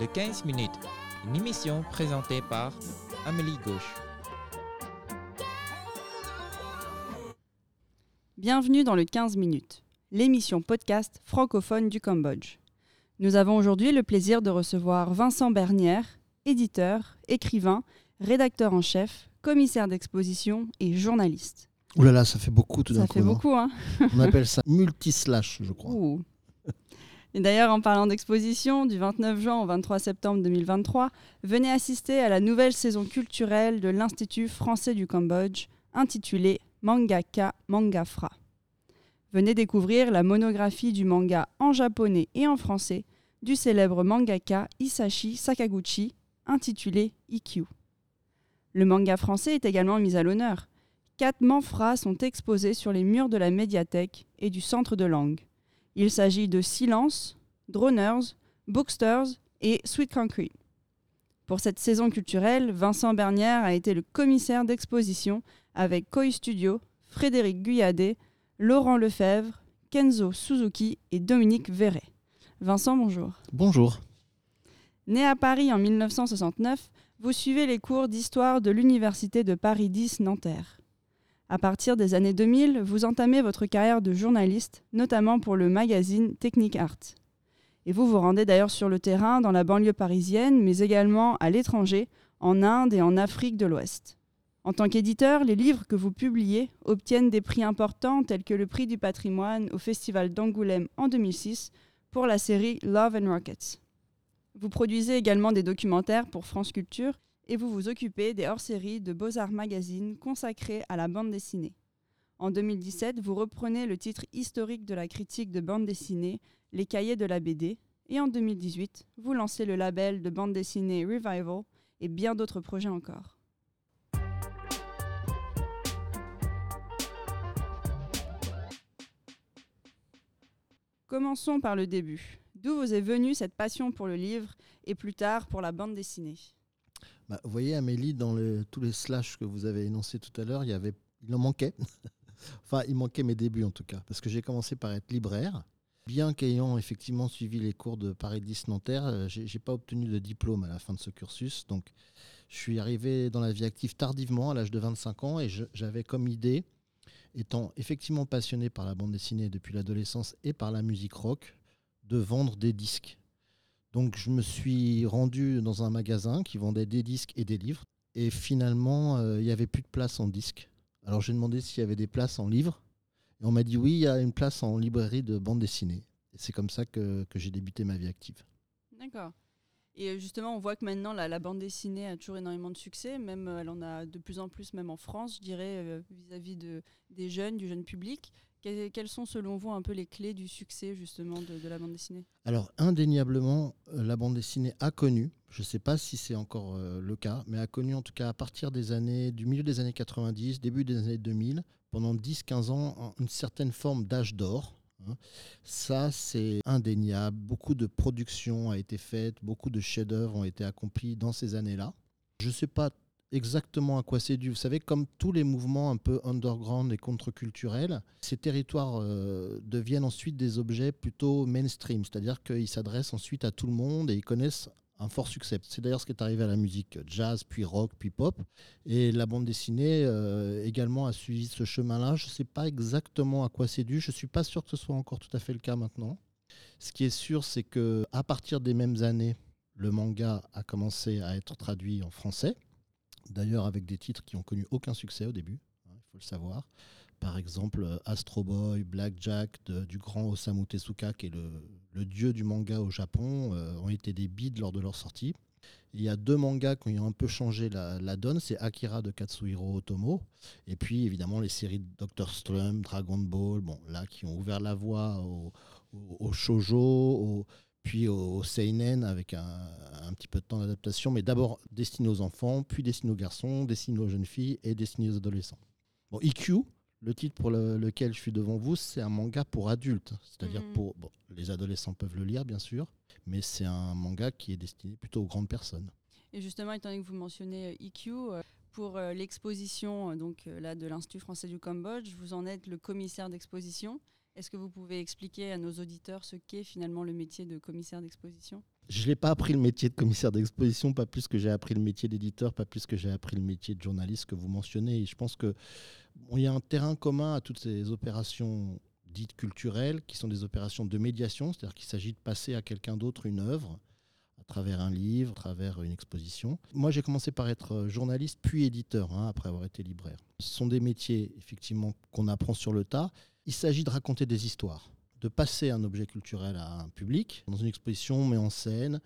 Le 15 minutes, une émission présentée par Amélie Gauche. Bienvenue dans le 15 minutes, l'émission podcast francophone du Cambodge. Nous avons aujourd'hui le plaisir de recevoir Vincent Bernière, éditeur, écrivain, rédacteur en chef, commissaire d'exposition et journaliste. Ouh là là, ça fait beaucoup tout d'un Ça coup. fait non beaucoup, hein On appelle ça multislash, je crois. Ouh. Et d'ailleurs, en parlant d'exposition, du 29 juin au 23 septembre 2023, venez assister à la nouvelle saison culturelle de l'Institut français du Cambodge, intitulée Mangaka Mangafra. Venez découvrir la monographie du manga en japonais et en français du célèbre mangaka Isashi Sakaguchi, intitulé IQ. Le manga français est également mis à l'honneur. Quatre manfras sont exposés sur les murs de la médiathèque et du centre de langue. Il s'agit de Silence, Droners, Booksters et Sweet Concrete. Pour cette saison culturelle, Vincent Bernière a été le commissaire d'exposition avec Koi Studio, Frédéric Guyadé, Laurent Lefebvre, Kenzo Suzuki et Dominique Verret. Vincent, bonjour. Bonjour. Né à Paris en 1969, vous suivez les cours d'histoire de l'Université de Paris 10 Nanterre. À partir des années 2000, vous entamez votre carrière de journaliste, notamment pour le magazine Technique Art. Et vous vous rendez d'ailleurs sur le terrain dans la banlieue parisienne, mais également à l'étranger, en Inde et en Afrique de l'Ouest. En tant qu'éditeur, les livres que vous publiez obtiennent des prix importants tels que le prix du patrimoine au Festival d'Angoulême en 2006 pour la série Love and Rockets. Vous produisez également des documentaires pour France Culture et vous vous occupez des hors-séries de Beaux-Arts Magazine consacrés à la bande dessinée. En 2017, vous reprenez le titre historique de la critique de bande dessinée, Les Cahiers de la BD, et en 2018, vous lancez le label de bande dessinée Revival et bien d'autres projets encore. Commençons par le début. D'où vous est venue cette passion pour le livre et plus tard pour la bande dessinée? Bah, vous voyez, Amélie, dans le- tous les slash que vous avez énoncés tout à l'heure, il, il en manquait. enfin, il manquait mes débuts en tout cas. Parce que j'ai commencé par être libraire. Bien qu'ayant effectivement suivi les cours de Paris 10 Nanterre, euh, j'ai j'ai pas obtenu de diplôme à la fin de ce cursus. Donc, je suis arrivé dans la vie active tardivement, à l'âge de 25 ans, et je- j'avais comme idée, étant effectivement passionné par la bande dessinée depuis l'adolescence et par la musique rock, de vendre des disques. Donc je me suis rendu dans un magasin qui vendait des disques et des livres. Et finalement, euh, il n'y avait plus de place en disques. Alors j'ai demandé s'il y avait des places en livres. Et on m'a dit oui, il y a une place en librairie de bande dessinée. Et c'est comme ça que, j'ai débuté ma vie active. D'accord. Et euh, justement, on voit que maintenant, la, bande dessinée a toujours énormément de succès. Même, euh, elle en a de plus en plus, même en France, je dirais, vis-à-vis de, des jeunes, du jeune public. Que- quelles sont, selon vous, un peu les clés du succès, justement, de, la bande dessinée? Alors indéniablement, euh, la bande dessinée a connu, je ne sais pas si c'est encore euh, le cas, mais a connu en tout cas à partir des années, du milieu des années 90, début des années 2000, pendant 10-15 ans, une certaine forme d'âge d'or. hein. Ça, c'est indéniable. Beaucoup de production a été faite, beaucoup de chefs-d'œuvre ont été accomplis dans ces années-là. Je ne sais pas exactement à quoi c'est dû. Vous savez, comme tous les mouvements un peu underground et contre-culturels, ces territoires euh, deviennent ensuite des objets plutôt mainstream, c'est-à-dire qu'ils s'adressent ensuite à tout le monde et ils connaissent un fort succès. C'est d'ailleurs ce qui est arrivé à la musique jazz, puis rock, puis pop. Et la bande dessinée euh, également a suivi ce chemin-là. Je ne sais pas exactement à quoi c'est dû. Je ne suis pas sûr que ce soit encore tout à fait le cas maintenant. Ce qui est sûr, c'est que à partir des mêmes années, le manga a commencé à être traduit en français. D'ailleurs, avec des titres qui ont connu aucun succès au début, hein, il faut le savoir. Par exemple, euh, Astro Boy, Blackjack du grand Osamu Tezuka, qui est le, dieu du manga au Japon, euh, ont été des bides lors de leur sortie. Il y a deux mangas qui ont un peu changé la, donne, c'est Akira de Katsuhiro Otomo, et puis évidemment les séries Dr. Slump, Dragon Ball, là qui ont ouvert la voie au, au, au shoujo, au- puis au, seinen avec un, un petit peu de temps d'adaptation, mais d'abord destiné aux enfants, puis destiné aux garçons, destiné aux jeunes filles et destiné aux adolescents. Bon, IQ, le titre pour le- lequel je suis devant vous, c'est un manga pour adultes, c'est-à-dire Mhm. pour bon, les adolescents peuvent le lire bien sûr, mais c'est un manga qui est destiné plutôt aux grandes personnes. Et justement, étant donné que vous mentionnez euh, EQ, euh, pour euh, l'exposition donc là de l'Institut français du Cambodge, vous en êtes le commissaire d'exposition. Est-ce que vous pouvez expliquer à nos auditeurs ce qu'est finalement le métier de commissaire d'exposition? Je n'ai pas appris le métier de commissaire d'exposition, pas plus que j'ai appris le métier d'éditeur, pas plus que j'ai appris le métier de journaliste que vous mentionnez. Et je pense qu'il y a un terrain commun à toutes ces opérations dites culturelles, qui sont des opérations de médiation, c'est-à-dire qu'il s'agit de passer à quelqu'un d'autre une œuvre à travers un livre, à travers une exposition. Moi, j'ai commencé par être journaliste, puis éditeur, hein, après avoir été libraire. Ce sont des métiers, effectivement, qu'on apprend sur le tas. Il s'agit de raconter des histoires de passer un objet culturel à un public. Dans une exposition, on met en scène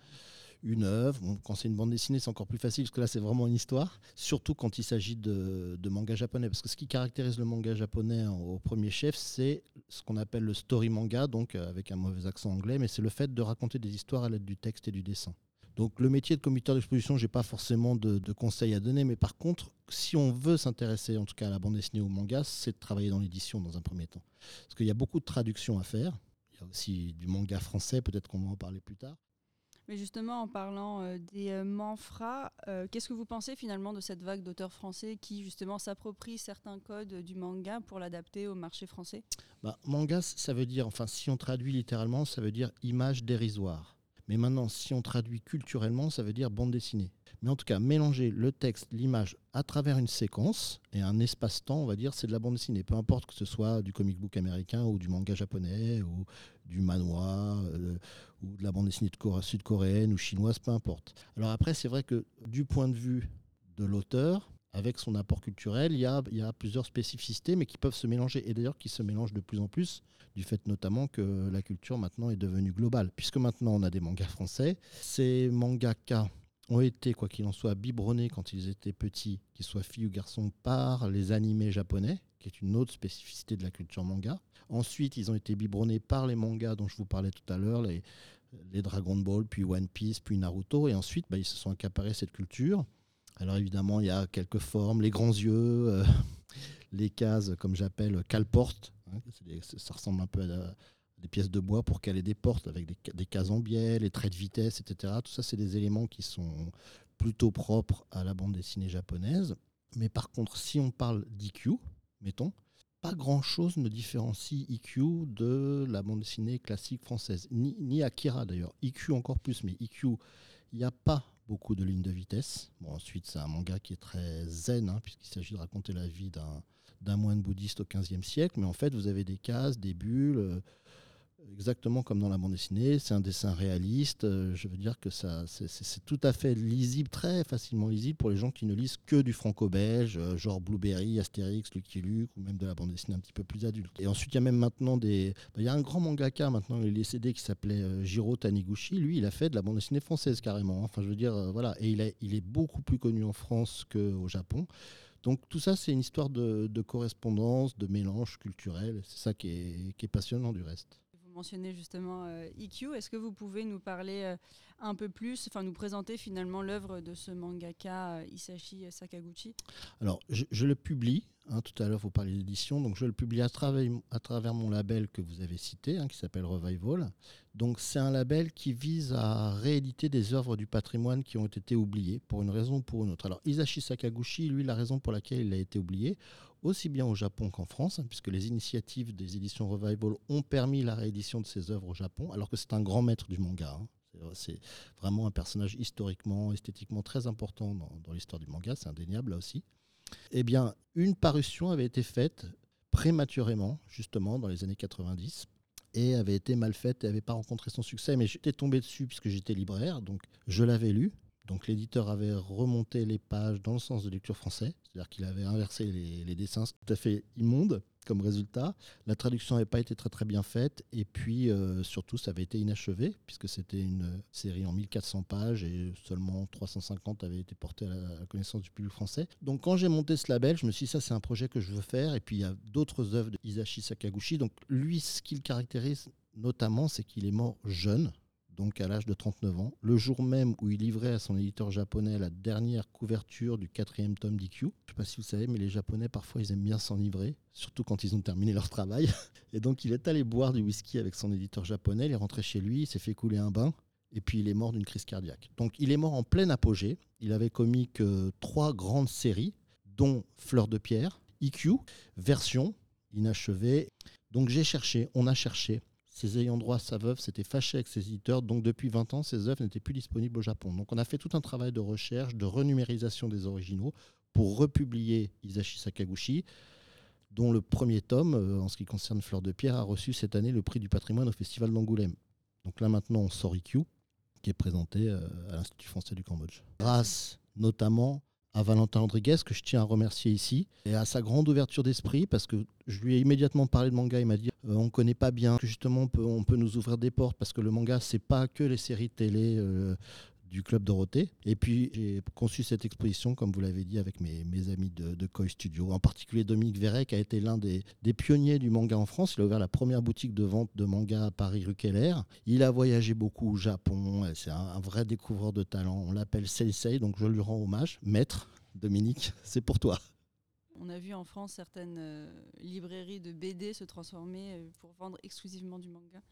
une œuvre. quand c'est une bande dessinée, c'est encore plus facile parce que là, c'est vraiment une histoire. Surtout quand il s'agit de, manga japonais. Parce que ce qui caractérise le manga japonais au premier chef, c'est ce qu'on appelle le story manga, donc euh, avec un mauvais accent anglais, mais c'est le fait de raconter des histoires à l'aide du texte et du dessin. Donc le métier de commissaire d'exposition, je n'ai pas forcément de, de, conseils à donner, mais par contre, si on veut s'intéresser en tout cas à la bande dessinée ou au manga, c'est de travailler dans l'édition dans un premier temps. Parce qu'il y a beaucoup de traductions à faire. Il y a aussi du manga français, peut-être qu'on va en parler plus tard. Mais justement, en parlant euh, des euh, manfras, euh, qu'est-ce que vous pensez finalement de cette vague d'auteurs français qui justement s'approprient certains codes du manga pour l'adapter au marché français? Bah, Manga, ça veut dire, enfin si on traduit littéralement, ça veut dire image dérisoire. Mais maintenant, si on traduit culturellement, ça veut dire bande dessinée. Mais en tout cas, mélanger le texte, l'image à travers une séquence et un espace-temps, on va dire, c'est de la bande dessinée. Peu importe que ce soit du comic book américain ou du manga japonais ou du manoir euh, ou de la bande dessinée sud-coréenne ou chinoise, peu importe. Alors après, c'est vrai que du point de vue de l'auteur, avec son apport culturel, il y, a, plusieurs spécificités, mais qui peuvent se mélanger, et d'ailleurs qui se mélangent de plus en plus, du fait notamment que la culture maintenant est devenue globale. Puisque maintenant on a des mangas français, ces mangaka ont été, quoi qu'il en soit, biberonnés quand ils étaient petits, qu'ils soient filles ou garçons, par les animés japonais, qui est une autre spécificité de la culture manga. Ensuite, ils ont été biberonnés par les mangas dont je vous parlais tout à l'heure, les, Dragon Ball, puis One Piece, puis Naruto, et ensuite, bah, ils se sont accaparés cette culture. Alors évidemment, il y a quelques formes, les grands yeux, euh, les cases, comme j'appelle, cale-porte. Hein, ça ressemble un peu à, des pièces de bois pour caler des portes avec des, cases en biais, les traits de vitesse, etc. Tout ça, c'est des éléments qui sont plutôt propres à la bande dessinée japonaise. Mais par contre, si on parle d'IQ, mettons, pas grand-chose ne différencie IQ de la bande dessinée classique française, ni, ni Akira d'ailleurs. IQ encore plus, mais IQ, il n'y a pas beaucoup de lignes de vitesse. Ensuite, c'est un manga qui est très zen, hein, puisqu'il s'agit de raconter la vie d'un moine bouddhiste au XVe siècle. Mais en fait, vous avez des cases, des bulles, euh, exactement comme dans la bande dessinée. C'est un dessin réaliste. Euh, je veux dire que ça, c'est tout à fait lisible, très facilement lisible pour les gens qui ne lisent que du franco-belge, euh, genre Blueberry, Astérix, Lucky Luke, ou même de la bande dessinée un petit peu plus adulte. Et ensuite, il y a même maintenant des. Bah, il y a un grand mangaka maintenant, il est qui s'appelait euh, Jiro Taniguchi. Lui, il a fait de la bande dessinée française carrément. Hein. Enfin, je veux dire, voilà. Et il est beaucoup plus connu en France qu'au Japon. Donc tout ça, c'est une histoire de, correspondance, de mélange culturel. C'est ça qui est passionnant du reste mentionnez justement IQ. Euh, Est-ce que vous pouvez nous parler euh, un peu plus, enfin nous présenter finalement l'œuvre de ce mangaka euh, Isashi Sakaguchi? Alors, je, le publie. Hein, tout à l'heure, vous parliez d'édition. Donc, je le publie à travers, à travers mon label que vous avez cité, hein, qui s'appelle Revival. Donc, c'est un label qui vise à rééditer des œuvres du patrimoine qui ont été oubliées pour une raison ou pour une autre. Alors, Isashi Sakaguchi, lui, la raison pour laquelle il a été oublié, aussi bien au Japon qu'en France, hein, puisque les initiatives des éditions Revival ont permis la réédition de ses œuvres au Japon, alors que c'est un grand maître du manga. Hein. C'est vraiment un personnage historiquement, esthétiquement très important dans, l'histoire du manga, c'est indéniable là aussi. Eh bien, une parution avait été faite prématurément, justement, dans les années 90, et avait été mal faite et n'avait pas rencontré son succès. Mais j'étais tombé dessus puisque j'étais libraire, donc je l'avais lu. Donc l'éditeur avait remonté les pages dans le sens de lecture français, c'est-à-dire qu'il avait inversé les, dessins, tout à fait immonde comme résultat. La traduction n'avait pas été très très bien faite et puis euh, surtout ça avait été inachevé puisque c'était une série en 1400 pages et seulement 350 avaient été portés à la, connaissance du public français. Donc quand j'ai monté ce label, je me suis dit ça c'est un projet que je veux faire et puis il y a d'autres œuvres de Isashi Sakaguchi. Donc lui ce qu'il caractérise notamment c'est qu'il est mort jeune donc à l'âge de 39 ans, le jour même où il livrait à son éditeur japonais la dernière couverture du quatrième tome d'IQ. Je ne sais pas si vous savez, mais les Japonais, parfois, ils aiment bien s'enivrer, surtout quand ils ont terminé leur travail. Et donc, il est allé boire du whisky avec son éditeur japonais, il est rentré chez lui, il s'est fait couler un bain, et puis il est mort d'une crise cardiaque. Donc, il est mort en plein apogée. Il avait commis que trois grandes séries, dont Fleur de pierre, IQ, version inachevée. Donc, j'ai cherché, on a cherché Ses ayants droit, sa veuve, s'étaient fâchés avec ses éditeurs, donc depuis 20 ans, ses œuvres n'étaient plus disponibles au Japon. Donc on a fait tout un travail de recherche, de renumérisation des originaux pour republier Isashi Sakaguchi, dont le premier tome, euh, en ce qui concerne Fleur de Pierre, a reçu cette année le prix du patrimoine au Festival d'Angoulême. Donc là maintenant, on sort IQ, qui est présenté euh, à l'Institut français du Cambodge. Grâce notamment à Valentin Rodriguez, que je tiens à remercier ici, et à sa grande ouverture d'esprit, parce que je lui ai immédiatement parlé de manga, il m'a dit euh, on ne connaît pas bien, justement on peut, on peut, nous ouvrir des portes, parce que le manga, c'est pas que les séries télé euh, du Club Dorothée. Et puis j'ai conçu cette exposition, comme vous l'avez dit, avec mes, amis de, de, Koi Studio, en particulier Dominique Verret, qui a été l'un des, des, pionniers du manga en France. Il a ouvert la première boutique de vente de manga à Paris, rue Keller. Il a voyagé beaucoup au Japon, c'est un, un, vrai découvreur de talent. On l'appelle Sensei, donc je lui rends hommage. Maître, Dominique, c'est pour toi. On a vu en France certaines euh, librairies de BD se transformer euh, pour vendre exclusivement du manga.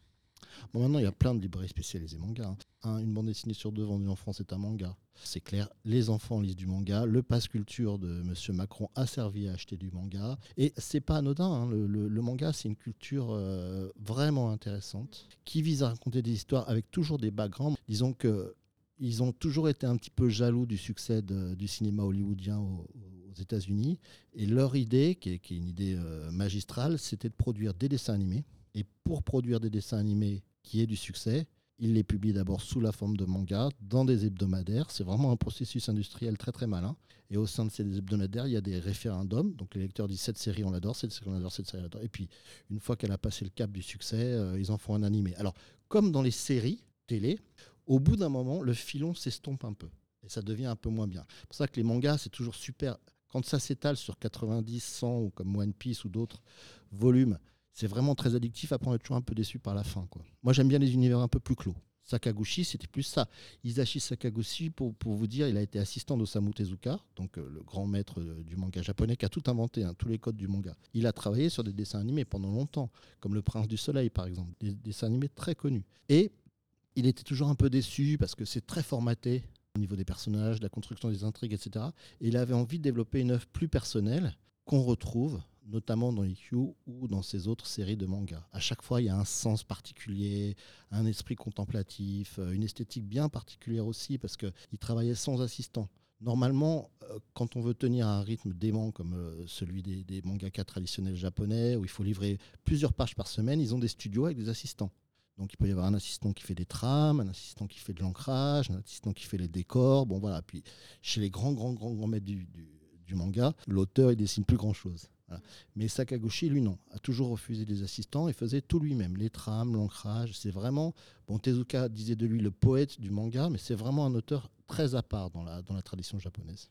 Bon, maintenant, il y a plein de librairies spécialisées manga. Hein. Un, une bande dessinée sur deux vendue en France est un manga. C'est clair, les enfants lisent du manga. Le pass culture de M. Macron a servi à acheter du manga. Et c'est pas anodin. Hein. Le, manga, c'est une culture euh, vraiment intéressante qui vise à raconter des histoires avec toujours des backgrounds. Disons que ils ont toujours été un petit peu jaloux du succès du cinéma hollywoodien aux, États-Unis. Et leur idée, qui est, qui est une idée euh, magistrale, c'était de produire des dessins animés. Et pour produire des dessins animés qui aient du succès, ils les publient d'abord sous la forme de manga, dans des hebdomadaires. C'est vraiment un processus industriel très très malin. Et au sein de ces hebdomadaires, il y a des référendums. Donc les lecteurs disent cette série on l'adore, cette série on l'adore, cette série on l'adore. Et puis une fois qu'elle a passé le cap du succès, euh, ils en font un animé. Alors comme dans les séries télé, au bout d'un moment, le filon s'estompe un peu et ça devient un peu moins bien. C'est pour ça que les mangas, c'est toujours super. Quand ça s'étale sur 90, 100 ou comme One Piece ou d'autres volumes, c'est vraiment très addictif. Après, on est toujours un peu déçu par la fin. Quoi. Moi, j'aime bien les univers un peu plus clos. Sakaguchi, c'était plus ça. Isashi Sakaguchi, pour, pour, vous dire, il a été assistant d'Osamu Tezuka, donc euh, le grand maître euh, du manga japonais, qui a tout inventé, hein, tous les codes du manga. Il a travaillé sur des dessins animés pendant longtemps, comme Le Prince du Soleil, par exemple, des, des dessins animés très connus. Et il était toujours un peu déçu parce que c'est très formaté au niveau des personnages, de la construction des intrigues, etc. Et il avait envie de développer une œuvre plus personnelle qu'on retrouve notamment dans IQ ou dans ses autres séries de mangas. À chaque fois, il y a un sens particulier, un esprit contemplatif, euh, une esthétique bien particulière aussi, parce qu'il travaillait sans assistant. Normalement, euh, quand on veut tenir un rythme dément comme euh, celui des, des traditionnels japonais, où il faut livrer plusieurs pages par semaine, ils ont des studios avec des assistants. Donc il peut y avoir un assistant qui fait des trames, un assistant qui fait de l'ancrage, un assistant qui fait les décors. Bon voilà. Puis chez les grands, grands, grands, grands maîtres du, du, manga, l'auteur il dessine plus grand chose. Voilà. Mais Sakaguchi, lui, non, a toujours refusé des assistants et faisait tout lui-même, les trames, l'ancrage. C'est vraiment, bon, Tezuka disait de lui le poète du manga, mais c'est vraiment un auteur très à part dans la, dans la tradition japonaise.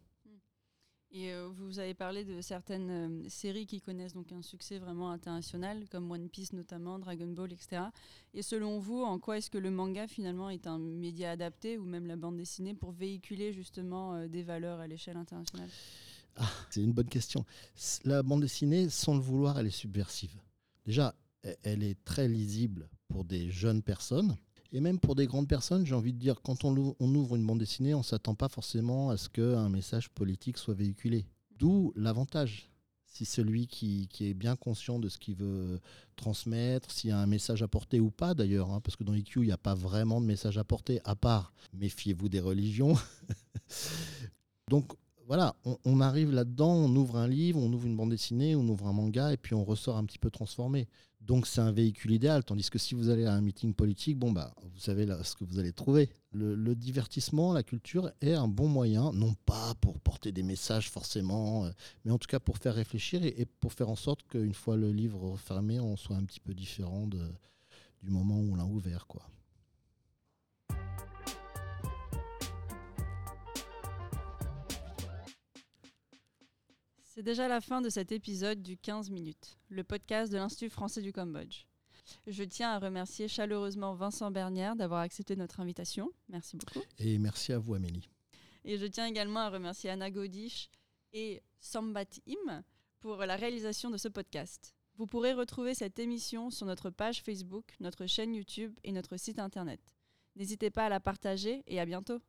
Et euh, vous avez parlé de certaines euh, séries qui connaissent donc un succès vraiment international, comme One Piece notamment, Dragon Ball, etc. Et selon vous, en quoi est-ce que le manga finalement est un média adapté, ou même la bande dessinée, pour véhiculer justement euh, des valeurs à l'échelle internationale? Ah, C'est une bonne question. La bande dessinée, sans le vouloir, elle est subversive. Déjà, elle est très lisible pour des jeunes personnes. Et même pour des grandes personnes, j'ai envie de dire, quand on, ouvre une bande dessinée, on ne s'attend pas forcément à ce qu'un message politique soit véhiculé. D'où l'avantage. Si celui qui, qui, est bien conscient de ce qu'il veut transmettre, s'il y a un message à porter ou pas d'ailleurs, hein, parce que dans IQ, il n'y a pas vraiment de message à porter, à part méfiez-vous des religions. Donc voilà, on, arrive là-dedans, on ouvre un livre, on ouvre une bande dessinée, on ouvre un manga, et puis on ressort un petit peu transformé. Donc c'est un véhicule idéal, tandis que si vous allez à un meeting politique, bon bah vous savez là ce que vous allez trouver. Le, divertissement, la culture est un bon moyen, non pas pour porter des messages forcément, euh, mais en tout cas pour faire réfléchir et, pour faire en sorte qu'une fois le livre fermé, on soit un petit peu différent du moment où on l'a ouvert, quoi. C'est déjà la fin de cet épisode du 15 minutes, le podcast de l'Institut français du Cambodge. Je tiens à remercier chaleureusement Vincent Bernière d'avoir accepté notre invitation. Merci beaucoup. Et merci à vous, Amélie. Et je tiens également à remercier Anna Godish et Sambat Im pour la réalisation de ce podcast. Vous pourrez retrouver cette émission sur notre page Facebook, notre chaîne YouTube et notre site internet. N'hésitez pas à la partager et à bientôt.